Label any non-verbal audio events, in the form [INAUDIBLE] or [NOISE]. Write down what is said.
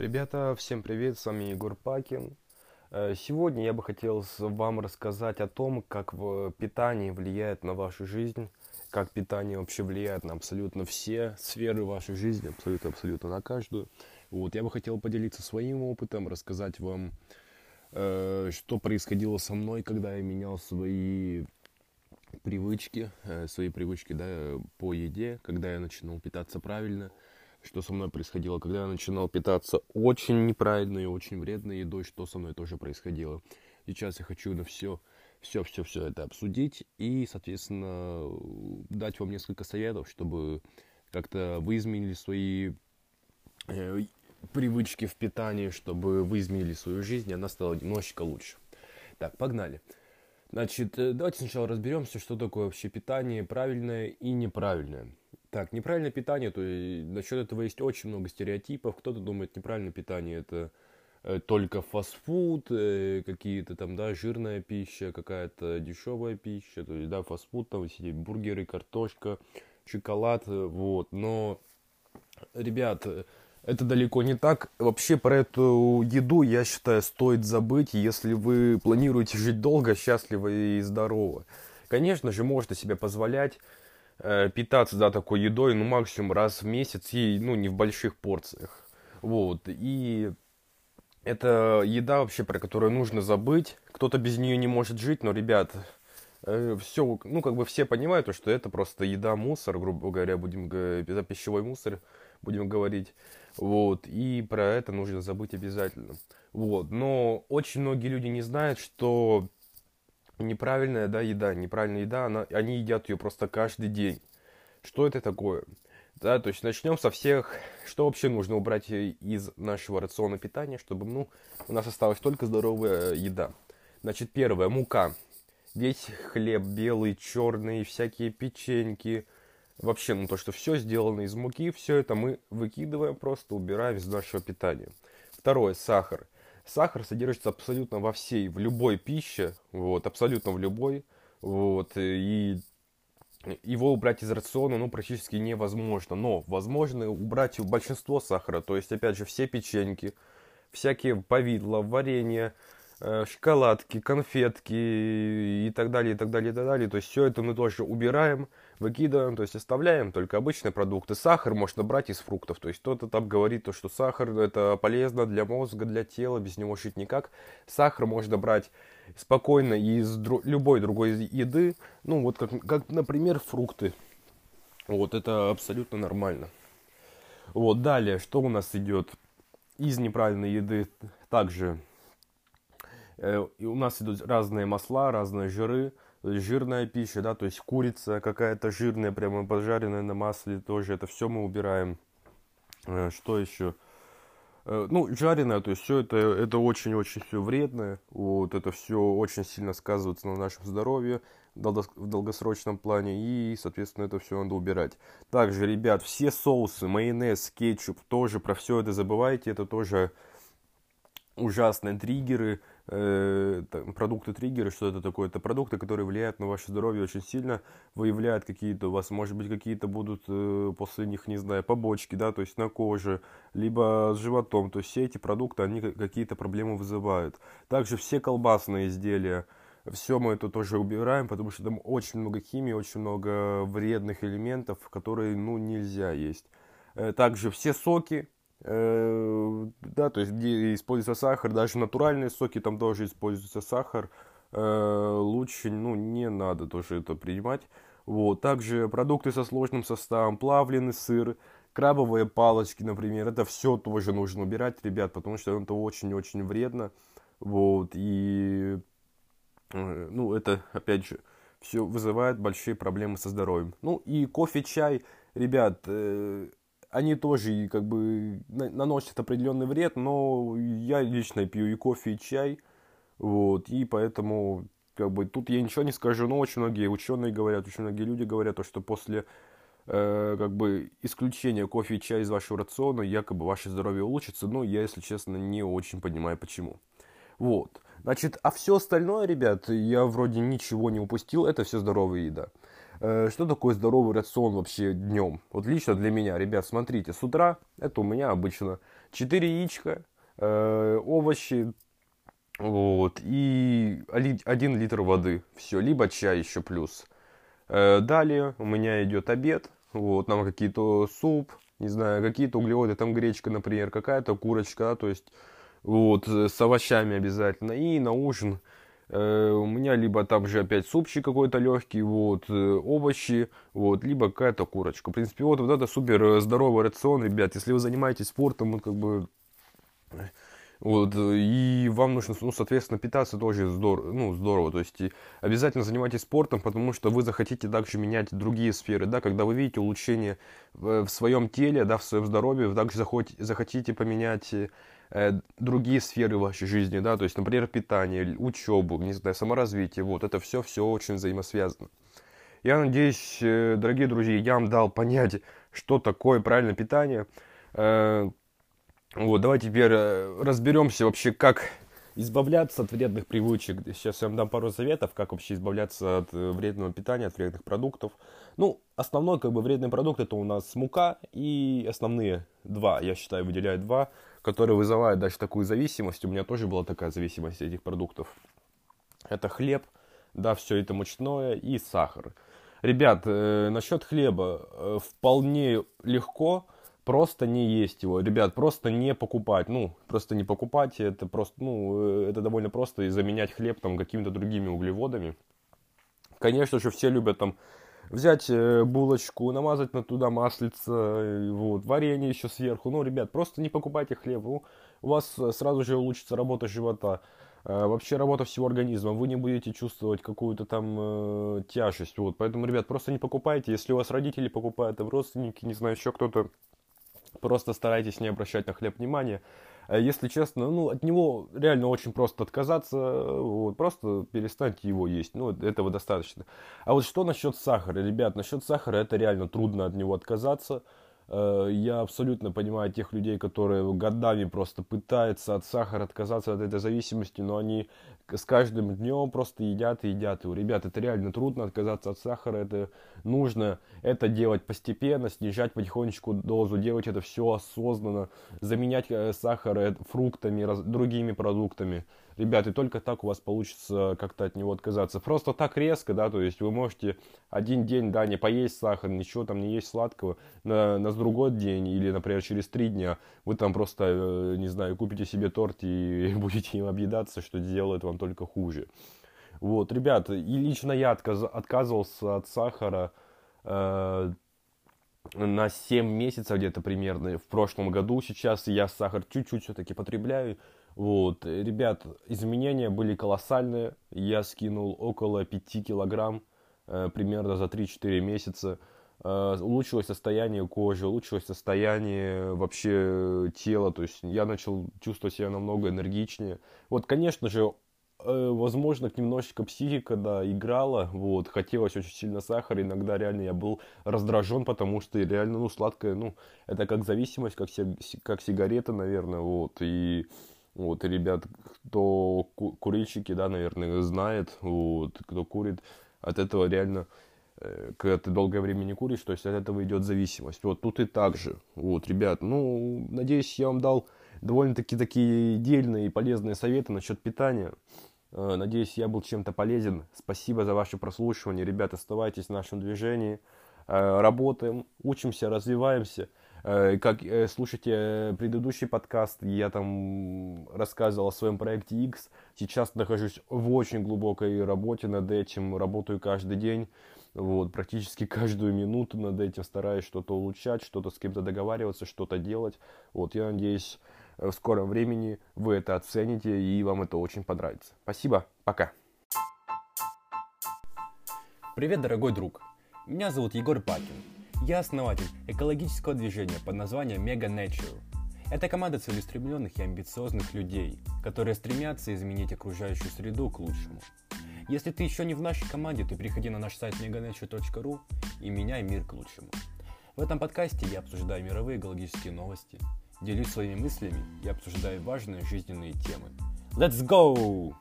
Ребята, всем привет, с вами Егор Пакин. Э, Сегодня я бы хотел вам рассказать о том, как питание влияет на вашу жизнь, как питание вообще влияет на абсолютно все сферы вашей жизни, абсолютно-абсолютно на каждую. Вот, я бы хотел поделиться своим опытом, рассказать вам, э, что происходило со мной, когда я менял свои привычки, э, свои привычки, да, по еде, когда я начинал питаться правильно, что со мной происходило, когда я начинал питаться очень неправильной и очень вредной едой, что со мной тоже происходило. Сейчас я хочу на все, все, все, все это обсудить и, соответственно, дать вам несколько советов, чтобы как-то вы изменили свои э, привычки в питании, чтобы вы изменили свою жизнь, и она стала немножечко лучше. Так, погнали. Значит, э, давайте сначала разберемся, что такое вообще питание правильное и неправильное. Так, неправильное питание, то есть насчет этого есть очень много стереотипов. Кто-то думает, неправильное питание это э, только фастфуд, э, какие-то там, да, жирная пища, какая-то дешевая пища, то есть, да, фастфуд, там сидеть бургеры, картошка, шоколад, э, вот. Но, ребят, это далеко не так. Вообще про эту еду, я считаю, стоит забыть, если вы планируете жить долго, счастливо и здорово. Конечно же, можете себе позволять питаться, да, такой едой, ну, максимум раз в месяц, и, ну, не в больших порциях. Вот, и это еда вообще, про которую нужно забыть. Кто-то без нее не может жить, но, ребят, все, ну, как бы все понимают, то, что это просто еда, мусор, грубо говоря, будем это пищевой мусор, будем говорить. Вот, и про это нужно забыть обязательно. Вот, но очень многие люди не знают, что неправильная, да, еда, неправильная еда, она, они едят ее просто каждый день. Что это такое? Да, то есть начнем со всех, что вообще нужно убрать из нашего рациона питания, чтобы, ну, у нас осталась только здоровая еда. Значит, первое, мука. Весь хлеб белый, черный, всякие печеньки, вообще, ну, то, что все сделано из муки, все это мы выкидываем, просто убираем из нашего питания. Второе, сахар. Сахар содержится абсолютно во всей, в любой пище, вот, абсолютно в любой, вот, и его убрать из рациона, ну, практически невозможно. Но возможно убрать большинство сахара, то есть, опять же, все печеньки, всякие повидла, варенье, э, шоколадки, конфетки и так далее, и так далее, и так далее. То есть, все это мы тоже убираем, выкидываем, то есть, оставляем только обычные продукты. Сахар можно брать из фруктов, то есть, кто-то там говорит, то, что сахар это полезно для мозга, для тела, без него жить никак. Сахар можно брать спокойно из дру- любой другой еды, ну вот как, как, например, фрукты. Вот это абсолютно нормально. Вот далее, что у нас идет из неправильной еды, также и у нас идут разные масла, разные жиры, жирная пища, да, то есть курица какая-то жирная, прямо пожаренная на масле, тоже это все мы убираем. Э, что еще? Э, ну, жареное, то есть все это, это очень-очень все вредно, вот это все очень сильно сказывается на нашем здоровье в долгосрочном плане, и, соответственно, это все надо убирать. Также, ребят, все соусы, майонез, кетчуп, тоже про все это забывайте, это тоже ужасные триггеры, э, продукты триггеры, что это такое? Это продукты, которые влияют на ваше здоровье очень сильно, выявляют какие-то у вас, может быть, какие-то будут э, после них, не знаю, побочки, да, то есть на коже, либо с животом, то есть все эти продукты, они ка- какие-то проблемы вызывают. Также все колбасные изделия, все мы это тоже убираем, потому что там очень много химии, очень много вредных элементов, которые, ну, нельзя есть. Э, Также все соки, да, то есть где используется сахар, даже натуральные соки, там тоже используется сахар, э, лучше, ну, не надо тоже это принимать. Вот, также продукты со сложным составом, плавленый сыр, крабовые палочки, например, это все тоже нужно убирать, ребят, потому что это очень-очень вредно. Вот, и, э, ну, это, опять же, все вызывает большие проблемы со здоровьем. Ну, и кофе, чай, ребят, э, они тоже как бы на- наносят определенный вред, но я лично пью и кофе, и чай, вот, и поэтому как бы тут я ничего не скажу, но очень многие ученые говорят, очень многие люди говорят, то, что после э, как бы исключения кофе и чая из вашего рациона якобы ваше здоровье улучшится, но я, если честно, не очень понимаю почему. Вот. Значит, а все остальное, ребят, я вроде ничего не упустил, это все здоровая еда. Э, Что такое здоровый рацион вообще днем? Вот лично для меня, ребят, смотрите, с утра это у меня обычно 4 яичка, э, овощи, вот, и 1 литр воды. Все, либо чай еще плюс. Э, далее у меня идет обед, вот, нам какие-то суп, не знаю, какие-то углеводы, там гречка, например, какая-то курочка, да, то есть вот, с овощами обязательно. И на ужин у меня либо там же опять супчик какой-то легкий, вот, э, овощи, вот, либо какая-то курочка. В принципе, вот, вот это супер здоровый рацион, ребят. Если вы занимаетесь спортом, вот, как бы, вот, и вам нужно, ну, соответственно, питаться тоже здорово, ну, здорово. То есть обязательно занимайтесь спортом, потому что вы захотите также менять другие сферы, да, когда вы видите улучшение в, своем теле, да, в своем здоровье, вы также захотите, поменять э, другие сферы вашей жизни, да, то есть, например, питание, учебу, не знаю, саморазвитие, вот, это все, все очень взаимосвязано. Я надеюсь, э, дорогие друзья, я вам дал понять, что такое правильное питание, э, вот, давайте теперь э, разберемся вообще, как избавляться от вредных привычек. Сейчас я вам дам пару советов, как вообще избавляться от э, вредного питания, от вредных продуктов. Ну, основной, как бы, вредный продукт это у нас мука и основные два, я считаю, выделяю два, которые вызывают даже такую зависимость. У меня тоже была такая зависимость этих продуктов. Это хлеб, да, все это мучное и сахар. Ребят, э, насчет хлеба э, вполне легко просто не есть его. Ребят, просто не покупать. Ну, просто не покупать. Это просто, ну, э, это довольно просто. И заменять хлеб там какими-то другими углеводами. Конечно же, все любят там взять э, булочку, намазать на туда маслица, вот, варенье еще сверху. Ну, ребят, просто не покупайте хлеб. Ну, у вас сразу же улучшится работа живота. Э, вообще работа всего организма, вы не будете чувствовать какую-то там э, тяжесть, вот, поэтому, ребят, просто не покупайте, если у вас родители покупают, там родственники, не знаю, еще кто-то, Просто старайтесь не обращать на хлеб внимания. Э, если честно, ну, от него реально очень просто отказаться, вот, просто перестаньте его есть, ну, этого достаточно. А вот что насчет сахара, ребят, насчет сахара это реально трудно от него отказаться, я абсолютно понимаю тех людей, которые годами просто пытаются от сахара отказаться от этой зависимости, но они с каждым днем просто едят и едят. У ребят это реально трудно отказаться от сахара, это нужно это делать постепенно, снижать потихонечку дозу, делать это все осознанно, заменять э, сахар э, фруктами, другими продуктами ребят, и только так у вас получится как-то от него отказаться. Просто так резко, да, то есть вы можете один день, да, не поесть сахар, ничего там не есть сладкого, на, на другой день или, например, через три дня вы там просто, э, не знаю, купите себе торт и [LAUGHS] будете им объедаться, что делает вам только хуже. Вот, ребят, и лично я отказ, отказывался от сахара э, на 7 месяцев где-то примерно в прошлом году. Сейчас я сахар чуть-чуть все-таки потребляю. Вот, ребят, изменения были колоссальные. Я скинул около 5 килограмм э, примерно за 3-4 месяца. Э, улучшилось состояние кожи, улучшилось состояние вообще тела. То есть я начал чувствовать себя намного энергичнее. Вот, конечно же, э, возможно, немножечко психика, да, играла, вот, хотелось очень сильно сахара, иногда реально я был раздражен, потому что реально, ну, сладкое, ну, это как зависимость, как, как сигарета, наверное, вот, и вот, ребят, кто курильщики, да, наверное, знает, вот, кто курит, от этого реально, э, когда ты долгое время не куришь, то есть от этого идет зависимость. Вот тут и так же. Вот, ребят, ну, надеюсь, я вам дал довольно-таки такие дельные и полезные советы насчет питания. Э, надеюсь, я был чем-то полезен. Спасибо за ваше прослушивание. Ребят, оставайтесь в нашем движении. Э, работаем, учимся, развиваемся. Э, как э, слушайте предыдущий подкаст, я там рассказывал о своем проекте X. Сейчас нахожусь в очень глубокой работе над этим, работаю каждый день, вот, практически каждую минуту над этим, стараюсь что-то улучшать, что-то с кем-то договариваться, что-то делать. Вот, я надеюсь, в скором времени вы это оцените и вам это очень понравится. Спасибо, пока. Привет, дорогой друг. Меня зовут Егор Пакин. Я основатель экологического движения под названием Mega Nature. Это команда целеустремленных и амбициозных людей, которые стремятся изменить окружающую среду к лучшему. Если ты еще не в нашей команде, то приходи на наш сайт meganature.ru и меняй мир к лучшему. В этом подкасте я обсуждаю мировые экологические новости, делюсь своими мыслями и обсуждаю важные жизненные темы. Let's go!